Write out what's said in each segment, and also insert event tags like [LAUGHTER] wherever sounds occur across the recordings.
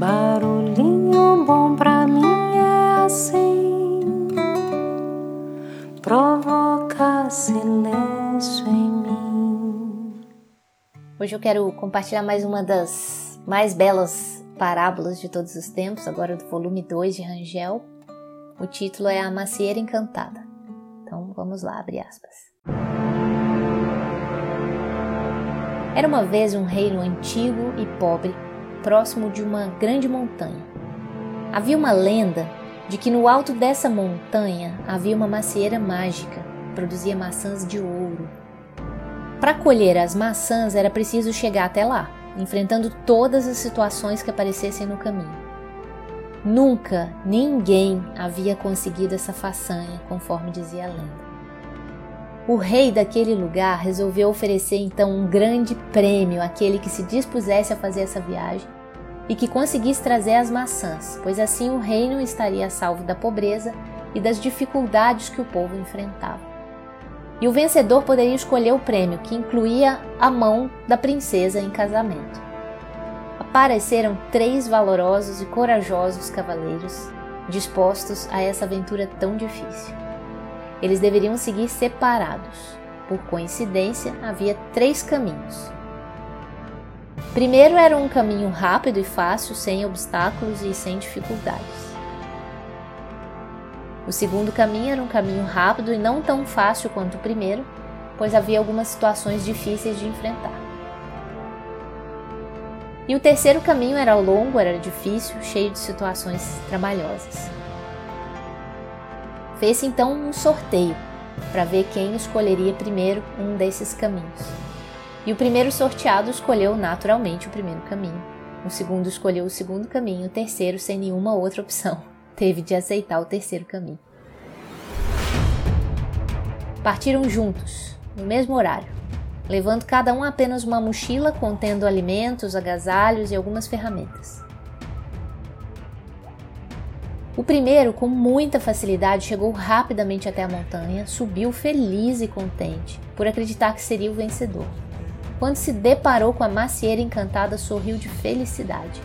Barulhinho bom pra mim é assim, provoca silêncio em mim. Hoje eu quero compartilhar mais uma das mais belas parábolas de todos os tempos, agora do volume 2 de Rangel. O título é A Macieira Encantada. Então vamos lá, abre aspas. Era uma vez um reino antigo e pobre, próximo de uma grande montanha. Havia uma lenda de que no alto dessa montanha havia uma macieira mágica, que produzia maçãs de ouro. Para colher as maçãs era preciso chegar até lá, enfrentando todas as situações que aparecessem no caminho. Nunca ninguém havia conseguido essa façanha, conforme dizia a lenda. O rei daquele lugar resolveu oferecer então um grande prêmio àquele que se dispusesse a fazer essa viagem e que conseguisse trazer as maçãs, pois assim o reino estaria salvo da pobreza e das dificuldades que o povo enfrentava. E o vencedor poderia escolher o prêmio, que incluía a mão da princesa em casamento. Apareceram três valorosos e corajosos cavaleiros dispostos a essa aventura tão difícil. Eles deveriam seguir separados. Por coincidência, havia três caminhos. Primeiro era um caminho rápido e fácil, sem obstáculos e sem dificuldades. O segundo caminho era um caminho rápido e não tão fácil quanto o primeiro, pois havia algumas situações difíceis de enfrentar. E o terceiro caminho era longo, era difícil, cheio de situações trabalhosas. Fez então um sorteio para ver quem escolheria primeiro um desses caminhos. E o primeiro sorteado escolheu naturalmente o primeiro caminho. O segundo escolheu o segundo caminho, o terceiro, sem nenhuma outra opção, [LAUGHS] teve de aceitar o terceiro caminho. Partiram juntos, no mesmo horário, levando cada um apenas uma mochila contendo alimentos, agasalhos e algumas ferramentas. O primeiro, com muita facilidade, chegou rapidamente até a montanha, subiu feliz e contente por acreditar que seria o vencedor. Quando se deparou com a macieira encantada, sorriu de felicidade.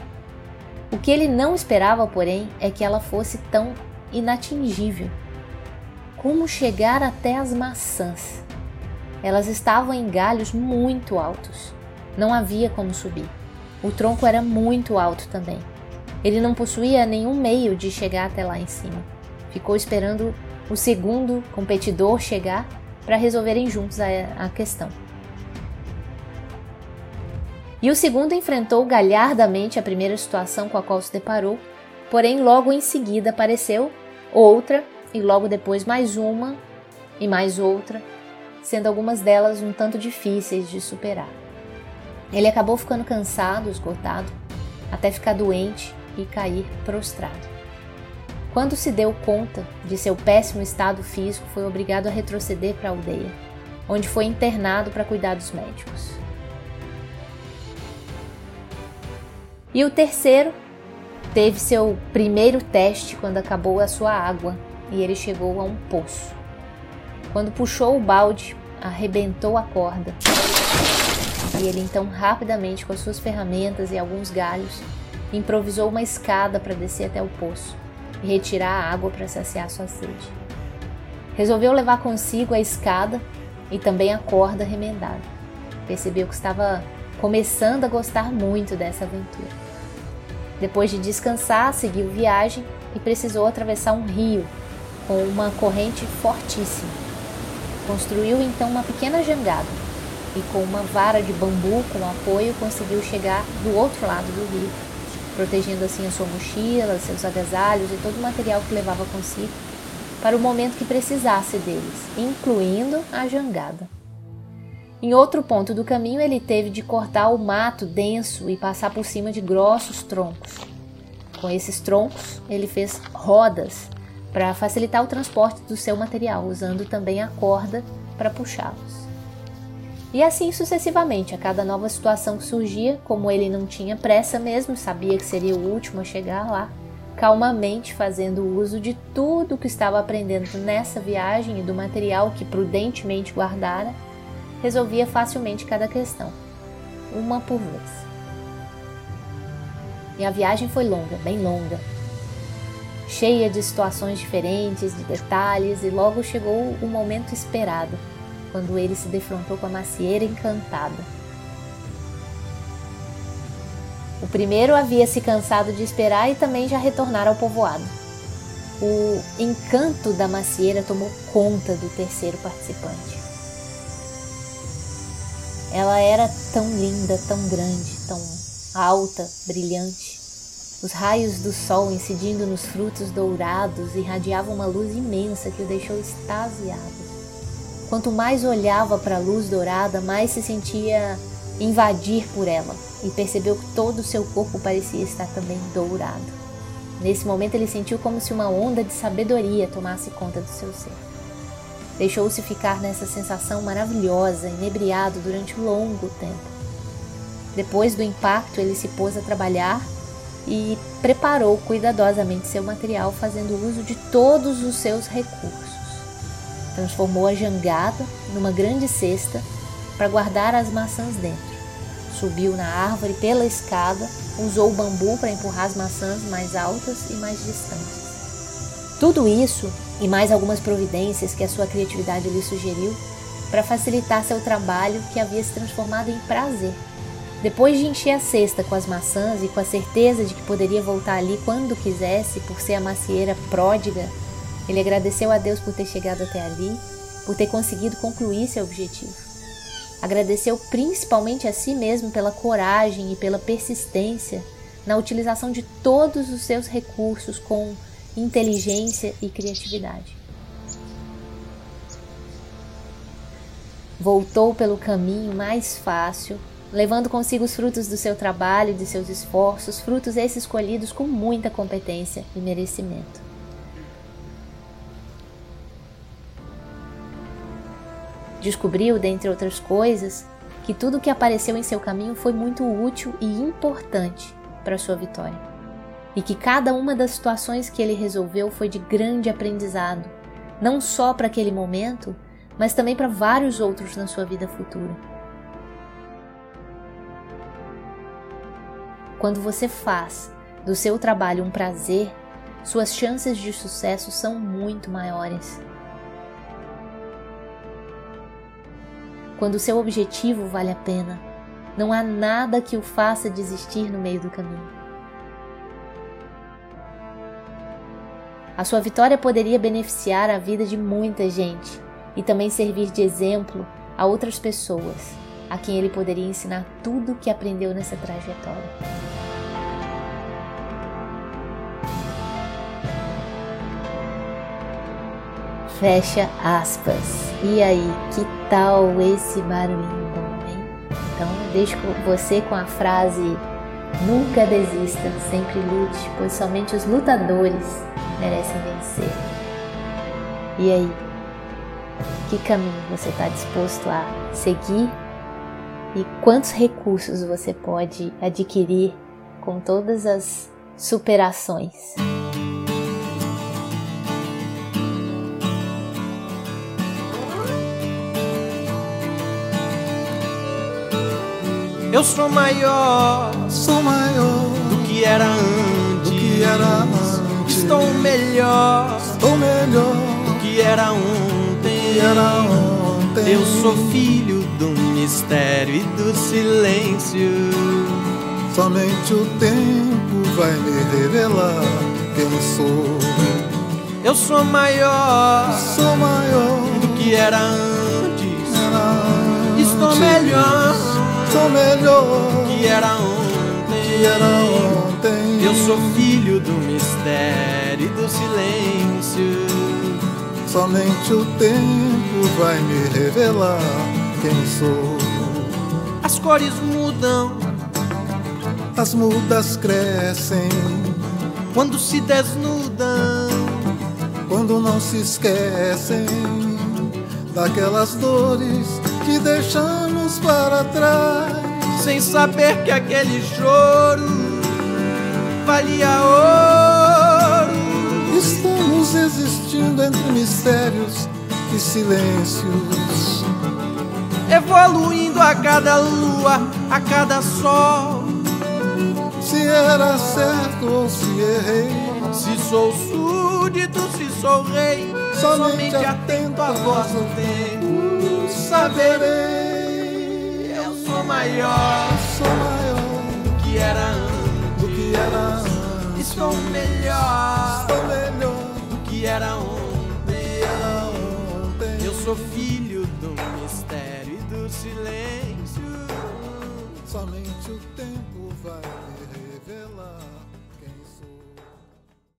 O que ele não esperava, porém, é que ela fosse tão inatingível. Como chegar até as maçãs? Elas estavam em galhos muito altos. Não havia como subir. O tronco era muito alto também. Ele não possuía nenhum meio de chegar até lá em cima. Ficou esperando o segundo competidor chegar para resolverem juntos a, a questão. E o segundo enfrentou galhardamente a primeira situação com a qual se deparou, porém logo em seguida apareceu outra e logo depois mais uma e mais outra, sendo algumas delas um tanto difíceis de superar. Ele acabou ficando cansado, esgotado, até ficar doente e cair prostrado. Quando se deu conta de seu péssimo estado físico, foi obrigado a retroceder para a aldeia, onde foi internado para cuidar dos médicos. E o terceiro teve seu primeiro teste quando acabou a sua água e ele chegou a um poço. Quando puxou o balde, arrebentou a corda. E ele então rapidamente com as suas ferramentas e alguns galhos improvisou uma escada para descer até o poço e retirar a água para saciar sua sede. Resolveu levar consigo a escada e também a corda remendada. Percebeu que estava começando a gostar muito dessa aventura. Depois de descansar, seguiu viagem e precisou atravessar um rio com uma corrente fortíssima. Construiu então uma pequena jangada e com uma vara de bambu como apoio conseguiu chegar do outro lado do rio protegendo assim a sua mochila, seus agasalhos e todo o material que levava consigo para o momento que precisasse deles, incluindo a jangada. Em outro ponto do caminho, ele teve de cortar o mato denso e passar por cima de grossos troncos. Com esses troncos, ele fez rodas para facilitar o transporte do seu material, usando também a corda para puxá-los. E assim sucessivamente, a cada nova situação que surgia, como ele não tinha pressa mesmo, sabia que seria o último a chegar lá, calmamente fazendo uso de tudo que estava aprendendo nessa viagem e do material que prudentemente guardara, resolvia facilmente cada questão, uma por vez. E a viagem foi longa, bem longa, cheia de situações diferentes, de detalhes, e logo chegou o momento esperado, quando ele se defrontou com a macieira encantada. O primeiro havia se cansado de esperar e também já retornara ao povoado. O encanto da macieira tomou conta do terceiro participante. Ela era tão linda, tão grande, tão alta, brilhante. Os raios do sol incidindo nos frutos dourados irradiavam uma luz imensa que o deixou extasiado. Quanto mais olhava para a luz dourada, mais se sentia invadir por ela e percebeu que todo o seu corpo parecia estar também dourado. Nesse momento ele sentiu como se uma onda de sabedoria tomasse conta do seu ser. Deixou-se ficar nessa sensação maravilhosa, inebriado durante um longo tempo. Depois do impacto, ele se pôs a trabalhar e preparou cuidadosamente seu material, fazendo uso de todos os seus recursos. Transformou a jangada numa grande cesta para guardar as maçãs dentro. Subiu na árvore pela escada, usou o bambu para empurrar as maçãs mais altas e mais distantes. Tudo isso e mais algumas providências que a sua criatividade lhe sugeriu para facilitar seu trabalho que havia se transformado em prazer. Depois de encher a cesta com as maçãs e com a certeza de que poderia voltar ali quando quisesse, por ser a macieira pródiga, ele agradeceu a Deus por ter chegado até ali, por ter conseguido concluir seu objetivo. Agradeceu principalmente a si mesmo pela coragem e pela persistência na utilização de todos os seus recursos com inteligência e criatividade. Voltou pelo caminho mais fácil, levando consigo os frutos do seu trabalho e de seus esforços, frutos esses colhidos com muita competência e merecimento. Descobriu, dentre outras coisas, que tudo que apareceu em seu caminho foi muito útil e importante para sua vitória. E que cada uma das situações que ele resolveu foi de grande aprendizado, não só para aquele momento, mas também para vários outros na sua vida futura. Quando você faz do seu trabalho um prazer, suas chances de sucesso são muito maiores. Quando seu objetivo vale a pena. Não há nada que o faça desistir no meio do caminho. A sua vitória poderia beneficiar a vida de muita gente e também servir de exemplo a outras pessoas, a quem ele poderia ensinar tudo o que aprendeu nessa trajetória. Fecha aspas. E aí, que tal esse barulhinho bom, hein? Então, deixo você com a frase: Nunca desista, sempre lute, pois somente os lutadores merecem vencer. E aí, que caminho você está disposto a seguir? E quantos recursos você pode adquirir com todas as superações? Eu sou maior, sou maior do que era antes. Do que era antes. Estou melhor, estou melhor do que era ontem. Que era ontem. Eu sou filho do mistério e do silêncio. Somente o tempo vai me revelar quem sou. Eu sou maior, sou maior do que era antes. Era antes. Estou melhor melhor que era ontem. Que era ontem. Eu sou filho do mistério e do silêncio. Somente o tempo vai me revelar quem sou. As cores mudam, as mudas crescem quando se desnudam, quando não se esquecem daquelas dores que deixamos para trás. Sem saber que aquele choro valia ouro. Estamos existindo entre mistérios e silêncios. Evoluindo a cada lua, a cada sol. se era certo ou se errei. Se sou súdito, se sou rei, somente atento à voz do eu saberei. Eu sou maior, eu sou maior do que era antes. Do que era antes. Estou melhor, estou melhor do que era ontem. Era ontem. Eu sou filho do mistério e do silêncio. Somente o tempo vai me revelar.